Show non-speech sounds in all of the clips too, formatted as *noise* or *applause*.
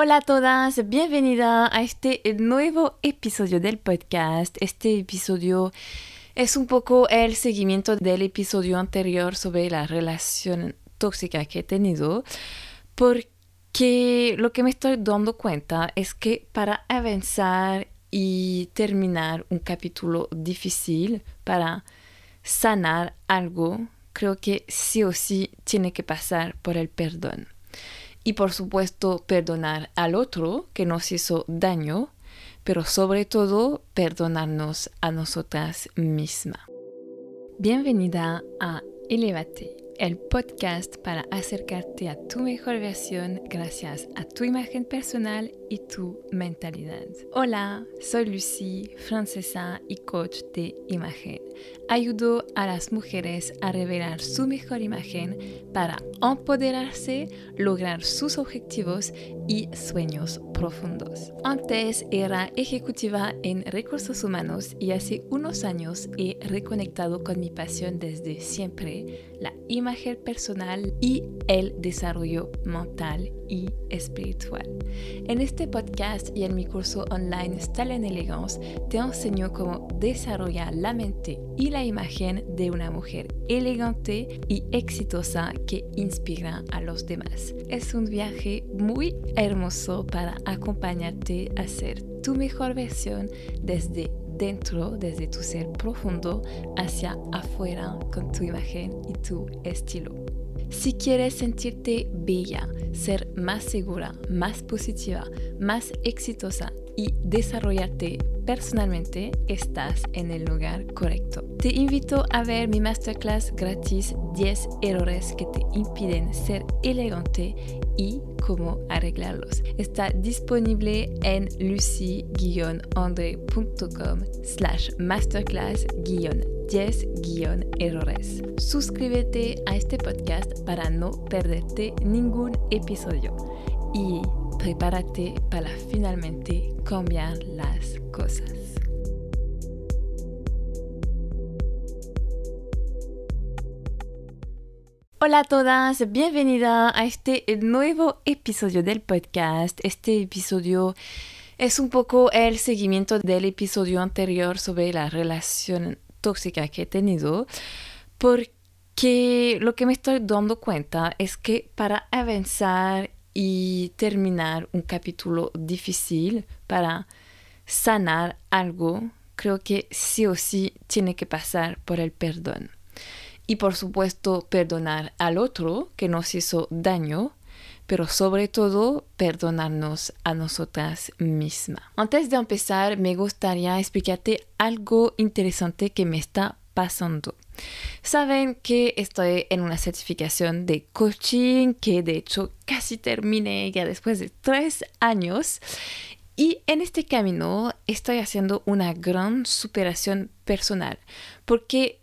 Hola a todas, bienvenida a este nuevo episodio del podcast. Este episodio es un poco el seguimiento del episodio anterior sobre la relación tóxica que he tenido, porque lo que me estoy dando cuenta es que para avanzar y terminar un capítulo difícil, para sanar algo, creo que sí o sí tiene que pasar por el perdón y por supuesto perdonar al otro que nos hizo daño, pero sobre todo perdonarnos a nosotras mismas. Bienvenida a Elevate, el podcast para acercarte a tu mejor versión gracias a tu imagen personal y tu mentalidad. Hola, soy Lucy, francesa y coach de imagen. Ayudo a las mujeres a revelar su mejor imagen para empoderarse, lograr sus objetivos y sueños profundos. Antes era ejecutiva en recursos humanos y hace unos años he reconectado con mi pasión desde siempre, la imagen personal y el desarrollo mental y espiritual. En este podcast y en mi curso online Style en Elegance te enseño cómo desarrollar la mente y la imagen de una mujer elegante y exitosa que inspira a los demás. Es un viaje muy hermoso para acompañarte a ser tu mejor versión desde dentro, desde tu ser profundo, hacia afuera con tu imagen y tu estilo. Si quieres sentirte bella, ser más segura, más positiva, más exitosa y desarrollarte personalmente, estás en el lugar correcto. Te invito a ver mi masterclass gratis 10 errores que te impiden ser elegante y cómo arreglarlos. Está disponible en lucy-andre.com slash masterclass-10-errores. Suscríbete a este podcast para no perderte ningún episodio y prepárate para finalmente cambiar las cosas. Hola a todas, bienvenida a este nuevo episodio del podcast. Este episodio es un poco el seguimiento del episodio anterior sobre la relación tóxica que he tenido, porque lo que me estoy dando cuenta es que para avanzar y terminar un capítulo difícil, para sanar algo, creo que sí o sí tiene que pasar por el perdón y por supuesto perdonar al otro que nos hizo daño, pero sobre todo perdonarnos a nosotras mismas. Antes de empezar, me gustaría explicarte algo interesante que me está pasando. Saben que estoy en una certificación de coaching que de hecho casi terminé ya después de tres años y en este camino estoy haciendo una gran superación personal porque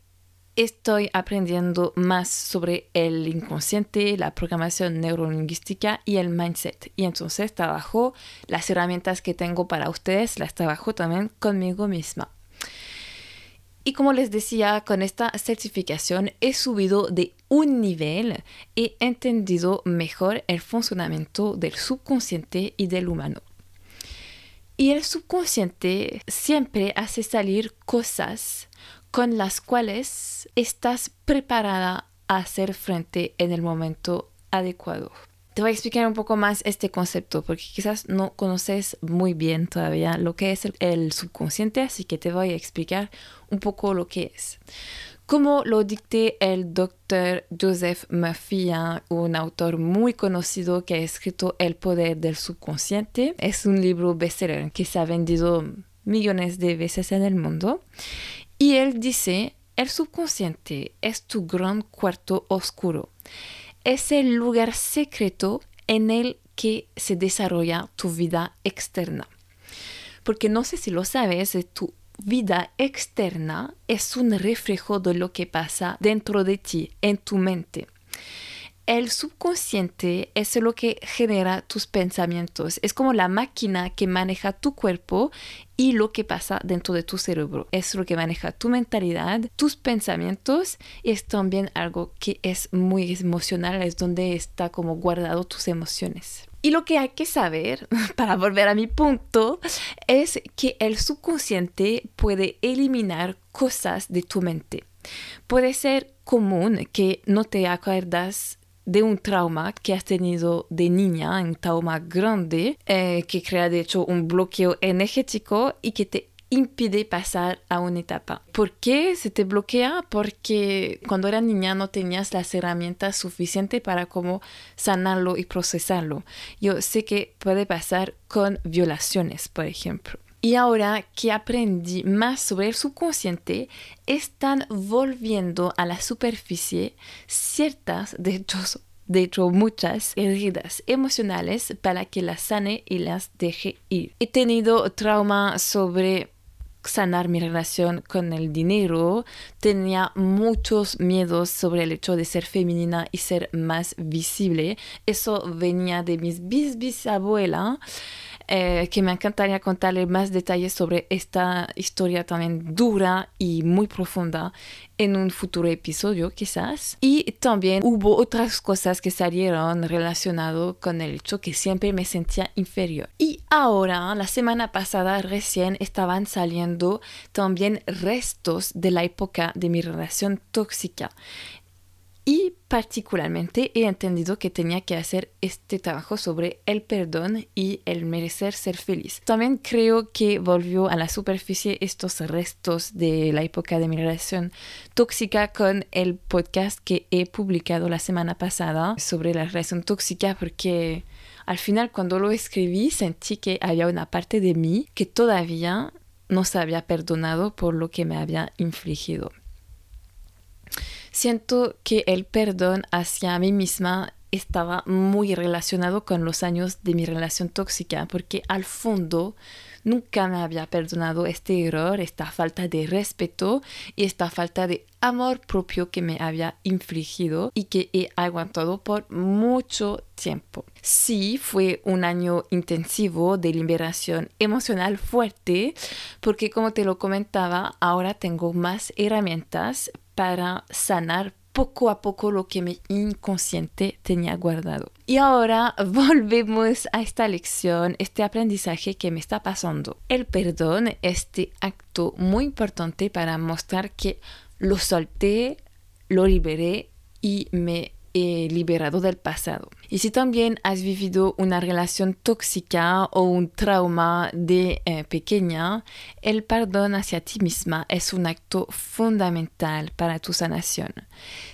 estoy aprendiendo más sobre el inconsciente, la programación neurolingüística y el mindset. Y entonces trabajo las herramientas que tengo para ustedes, las trabajo también conmigo misma. Y como les decía, con esta certificación he subido de un nivel, he entendido mejor el funcionamiento del subconsciente y del humano. Y el subconsciente siempre hace salir cosas con las cuales estás preparada a hacer frente en el momento adecuado. Te voy a explicar un poco más este concepto porque quizás no conoces muy bien todavía lo que es el, subconsciente, así que te voy a explicar un poco lo que es. Como lo dicté el doctor Joseph Murphy, un autor muy conocido que ha escrito El poder del subconsciente, es un libro bestseller que se ha vendido millones de veces en el mundo y él dice, el subconsciente es tu gran cuarto oscuro. Es el lugar secreto en el que se desarrolla tu vida externa. Porque no sé si lo sabes, tu vida externa es un reflejo de lo que pasa dentro de ti, en tu mente. El subconsciente es lo que genera tus pensamientos. Es como la máquina que maneja tu cuerpo y lo que pasa dentro de tu cerebro. Es lo que maneja tu mentalidad, tus pensamientos y es también algo que es muy emocional, es donde está como guardado tus emociones. Y lo que hay que saber, *laughs* para volver a mi punto, es que el subconsciente puede eliminar cosas de tu mente. Puede ser común que no te acuerdas de un trauma que has tenido de niña, un trauma grande, eh, que crea de hecho un bloqueo energético y que te impide pasar a una etapa. ¿Por qué se te bloquea? Porque cuando eras niña no tenías las herramientas suficientes para cómo sanarlo y procesarlo. Yo sé que puede pasar con violaciones, por ejemplo. Y ahora que aprendí más sobre el subconsciente, están volviendo a la superficie ciertas, de hecho, muchas heridas emocionales para que las sane y las deje ir. He tenido trauma sobre sanar mi relación con el dinero, tenía muchos miedos sobre el hecho de ser femenina y ser más visible. Eso venía de mis bis eh, que me encantaría contarle más detalles sobre esta historia también dura y muy profunda en un futuro episodio quizás. Y también hubo otras cosas que salieron relacionado con el hecho que siempre me sentía inferior. Y ahora, la semana pasada recién estaban saliendo también restos de la época de mi relación tóxica y particularmente he entendido que tenía que hacer este trabajo sobre el perdón y el merecer ser feliz. También creo que volvió a la superficie estos restos de la época de mi relación tóxica con el podcast que he publicado la semana pasada sobre la relación tóxica porque al final cuando lo escribí sentí que había una parte de mí que todavía no se había perdonado por lo que me había infligido. Siento que el perdón hacia mí misma estaba muy relacionado con los años de mi relación tóxica, porque al fondo nunca me había perdonado este error, esta falta de respeto y esta falta de amor propio que me había infligido y que he aguantado por mucho tiempo. Sí, fue un año intensivo de liberación emocional fuerte, porque como te lo comentaba, ahora tengo más herramientas para sanar poco a poco lo que mi inconsciente tenía guardado. Y ahora *laughs* volvemos a esta lección, este aprendizaje que me está pasando. El perdón, este acto muy importante para mostrar que lo solté, lo liberé y me liberado del pasado. Y si también has vivido una relación tóxica o un trauma de eh, pequeña, el perdón hacia ti misma es un acto fundamental para tu sanación.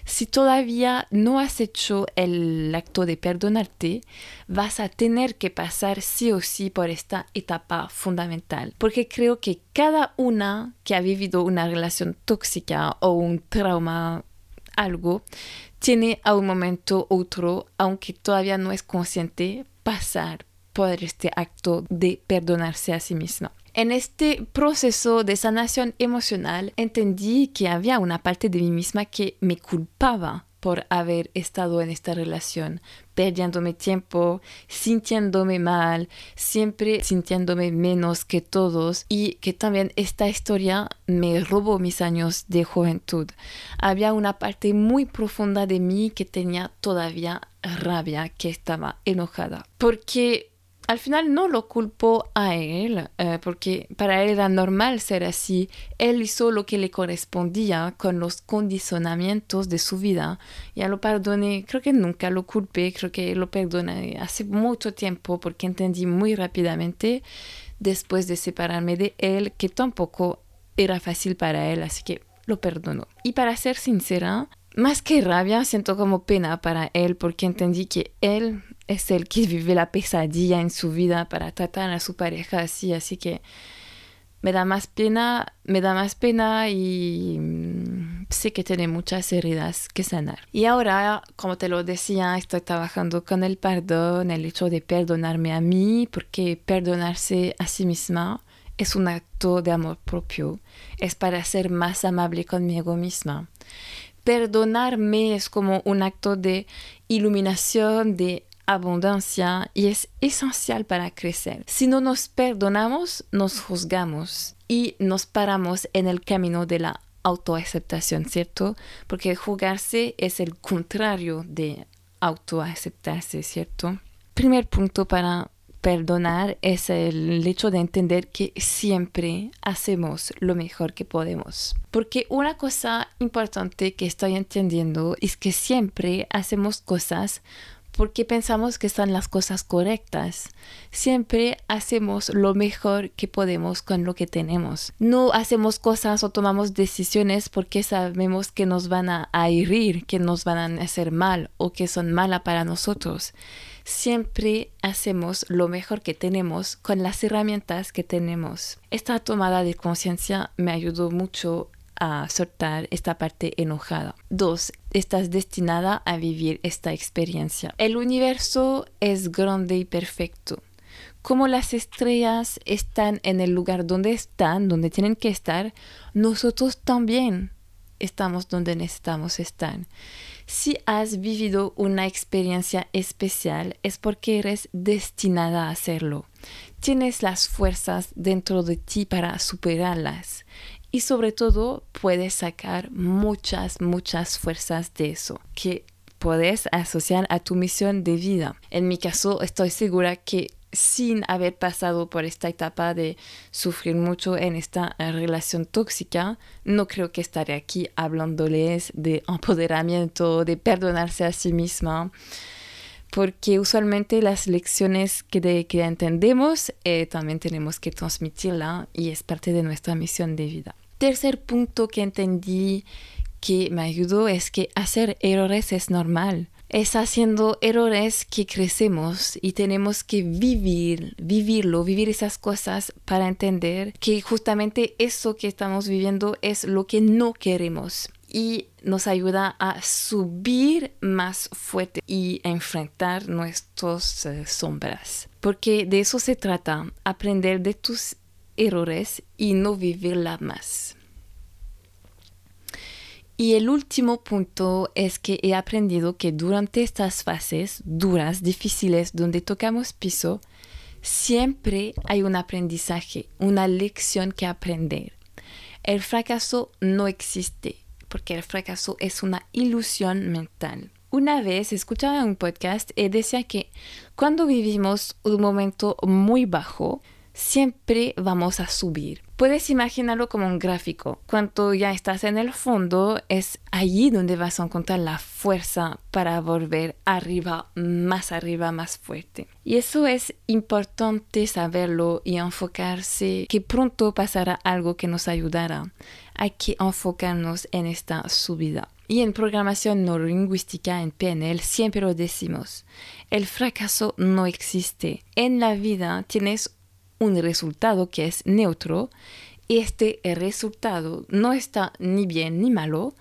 Si todavía no has hecho el acto de perdonarte, vas a tener que pasar sí o sí por esta etapa fundamental, porque creo que cada una que ha vivido una relación tóxica o un trauma algo, tiene a un momento otro, aunque todavía no es consciente, pasar por este acto de perdonarse a sí misma. En este proceso de sanación emocional entendí que había una parte de mí misma que me culpaba por haber estado en esta relación, perdiéndome tiempo, sintiéndome mal, siempre sintiéndome menos que todos y que también esta historia me robó mis años de juventud. Había una parte muy profunda de mí que tenía todavía rabia, que estaba enojada, porque al final no lo culpo a él, eh, porque para él era normal ser así. Él hizo lo que le correspondía con los condicionamientos de su vida. Ya lo perdoné, creo que nunca lo culpé, creo que lo perdoné hace mucho tiempo porque entendí muy rápidamente después de separarme de él que tampoco era fácil para él, así que lo perdonó. Y para ser sincera, más que rabia, siento como pena para él porque entendí que él es el que vive la pesadilla en su vida para tratar a su pareja así, así que me da más pena, me da más pena y mm, sé que tiene muchas heridas que sanar. Y ahora, como te lo decía, estoy trabajando con el perdón, el hecho de perdonarme a mí, porque perdonarse a sí misma es un acto de amor propio, es para ser más amable conmigo misma. Perdonarme es como un acto de iluminación, de abundancia y es esencial para crecer. Si no nos perdonamos, nos juzgamos y nos paramos en el camino de la autoaceptación, ¿cierto? Porque juzgarse es el contrario de autoaceptarse, ¿cierto? Primer punto para perdonar es el hecho de entender que siempre hacemos lo mejor que podemos. Porque una cosa importante que estoy entendiendo es que siempre hacemos cosas porque pensamos que son las cosas correctas. Siempre hacemos lo mejor que podemos con lo que tenemos. No hacemos cosas o tomamos decisiones porque sabemos que nos van a, herir, que nos van a hacer mal o que son malas para nosotros siempre hacemos lo mejor que tenemos con las herramientas que tenemos. Esta tomada de conciencia me ayudó mucho a soltar esta parte enojada. Dos, estás destinada a vivir esta experiencia. El universo es grande y perfecto. Como las estrellas están en el lugar donde están, donde tienen que estar, nosotros también estamos donde necesitamos estar. Si has vivido una experiencia especial es porque eres destinada a hacerlo. Tienes las fuerzas dentro de ti para superarlas y sobre todo puedes sacar muchas, muchas fuerzas de eso que puedes asociar a tu misión de vida. En mi caso estoy segura que sin haber pasado por esta etapa de sufrir mucho en esta relación tóxica, no creo que estaré aquí hablándoles de empoderamiento, de perdonarse a sí misma, porque usualmente las lecciones que, que entendemos eh, también tenemos que transmitirla y es parte de nuestra misión de vida. Tercer punto que entendí que me ayudó es que hacer errores es normal es haciendo errores que crecemos y tenemos que vivir, vivirlo, vivir esas cosas para entender que justamente eso que estamos viviendo es lo que no queremos y nos ayuda a subir más fuerte y enfrentar nuestras eh, sombras. Porque de eso se trata, aprender de tus errores y no vivirla más. Y el último punto es que he aprendido que durante estas fases duras, difíciles, donde tocamos piso, siempre hay un aprendizaje, una lección que aprender. El fracaso no existe, porque el fracaso es una ilusión mental. Una vez escuchaba un podcast y decía que cuando vivimos un momento muy bajo, siempre vamos a subir. Puedes imaginarlo como un gráfico. Cuando ya estás en el fondo, es allí donde vas a encontrar la fuerza para volver arriba, más arriba, más fuerte. Y eso es importante saberlo y enfocarse que pronto pasará algo que nos ayudará. Hay que enfocarnos en esta subida. Y en programación neurolingüística en PNL siempre lo decimos. El fracaso no existe. En la vida tienes un resultado que es neutro y este resultado no está ni bien ni malo,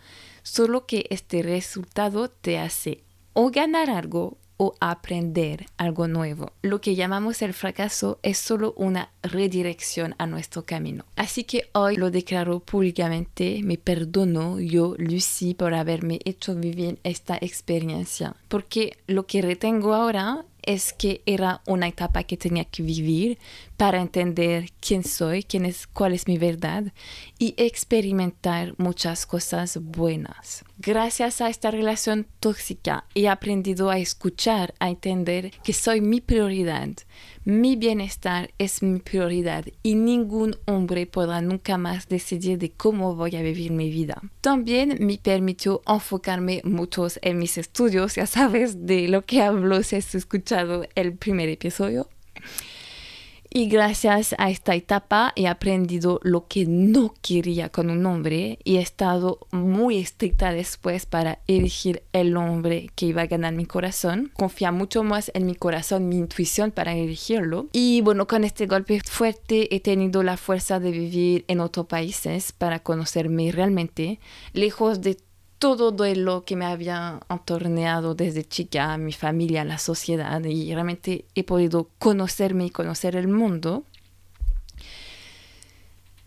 solo que este resultado te hace o ganar algo o aprender algo nuevo. Lo que llamamos el fracaso es solo una redirección a nuestro camino. Así que hoy lo declaro públicamente, me perdono yo, Lucy, por haberme hecho vivir esta experiencia, porque lo que retengo ahora es que era una etapa que tenía que vivir para entender quién soy, quién es, cuál es mi verdad y experimentar muchas cosas buenas. Gracias a esta relación tóxica he aprendido a escuchar, a entender que soy mi prioridad, mi bienestar es mi prioridad y ningún hombre podrá nunca más decidir de cómo voy a vivir mi vida. También me permitió enfocarme mucho en mis estudios, ya sabes de lo que hablo si has escuchado el primer episodio. Y gracias a esta etapa he aprendido lo que no quería con un hombre y he estado muy estricta después para elegir el hombre que iba a ganar mi corazón. Confía mucho más en mi corazón, mi intuición para elegirlo. Y bueno, con este golpe fuerte he tenido la fuerza de vivir en otros países para conocerme realmente, lejos de todo lo que me había entorneado desde chica, mi familia, la sociedad, y realmente he podido conocerme y conocer el mundo.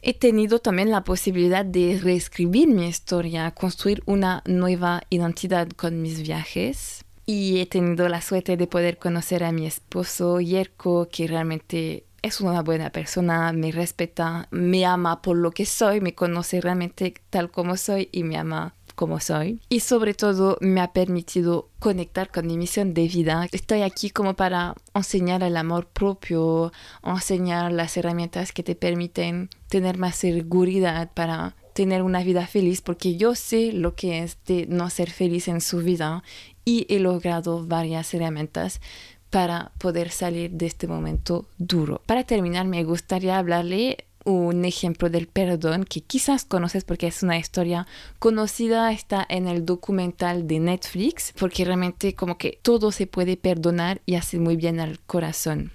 He tenido también la posibilidad de reescribir mi historia, construir una nueva identidad con mis viajes. Y he tenido la suerte de poder conocer a mi esposo Yerko, que realmente es una buena persona, me respeta, me ama por lo que soy, me conoce realmente tal como soy y me ama como soy. Y sobre todo me ha permitido conectar con mi misión de vida. Estoy aquí como para enseñar el amor propio, enseñar las herramientas que te permiten tener más seguridad para tener una vida feliz, porque yo sé lo que es de no ser feliz en su vida y he logrado varias herramientas para poder salir de este momento duro. Para terminar, me gustaría hablarle un ejemplo del perdón que quizás conoces porque es una historia conocida, está en el documental de Netflix, porque realmente como que todo se puede perdonar y hace muy bien al corazón.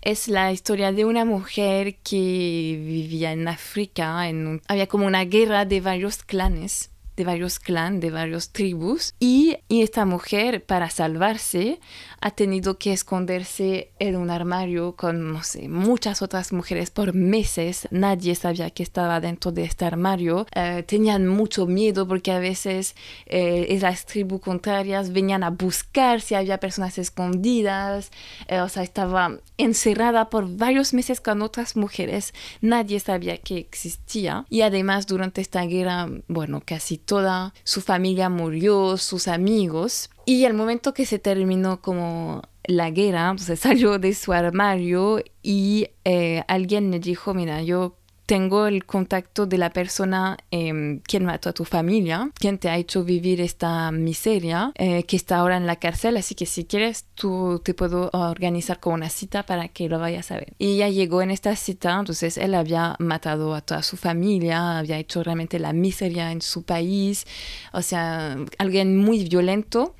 Es la historia de una mujer que vivía en África, había como una guerra de varios clanes de varios clans, de varios tribus. Y, esta mujer, para salvarse, ha tenido que esconderse en un armario con, no sé, muchas otras mujeres por meses. Nadie sabía que estaba dentro de este armario. Eh, tenían mucho miedo porque a veces eh, las tribus contrarias venían a buscar si había personas escondidas. Eh, o sea, estaba encerrada por varios meses con otras mujeres. Nadie sabía que existía. Y además, durante esta guerra, bueno, casi toda su familia murió, sus amigos. Y al momento que se terminó como la guerra, pues, *laughs* se salió de su armario y eh, alguien le dijo, mira, yo tengo el contacto de la persona eh, quien mató a tu familia, quien te ha hecho vivir esta miseria, eh, que está ahora en la cárcel, así que si quieres tú te puedo organizar con una cita para que lo vayas a ver. Y ya llegó en esta cita, entonces él había matado a toda su familia, había hecho realmente la miseria en su país, o sea, alguien muy violento.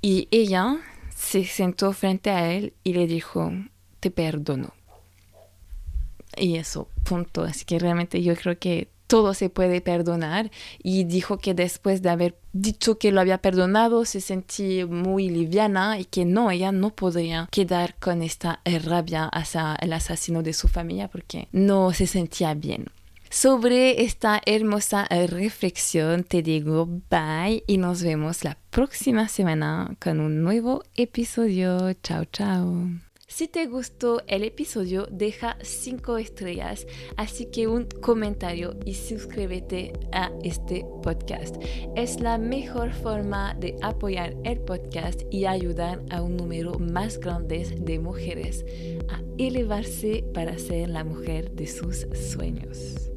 Y ella se sentó frente a él y le dijo, te perdono y eso, punto. Así que realmente yo creo que todo se puede perdonar y dijo que después de haber dicho que lo había perdonado se sentía muy liviana y que no, ella no podría quedar con esta rabia hacia el asesino de su familia porque no se sentía bien. Sobre esta hermosa reflexión te digo bye y nos vemos la próxima semana con un nuevo episodio. Chao, chao. Si te gustó el episodio, deja 5 estrellas, así que un comentario y suscríbete a este podcast. Es la mejor forma de apoyar el podcast y ayudar a un número más grande de mujeres a elevarse para ser la mujer de sus sueños.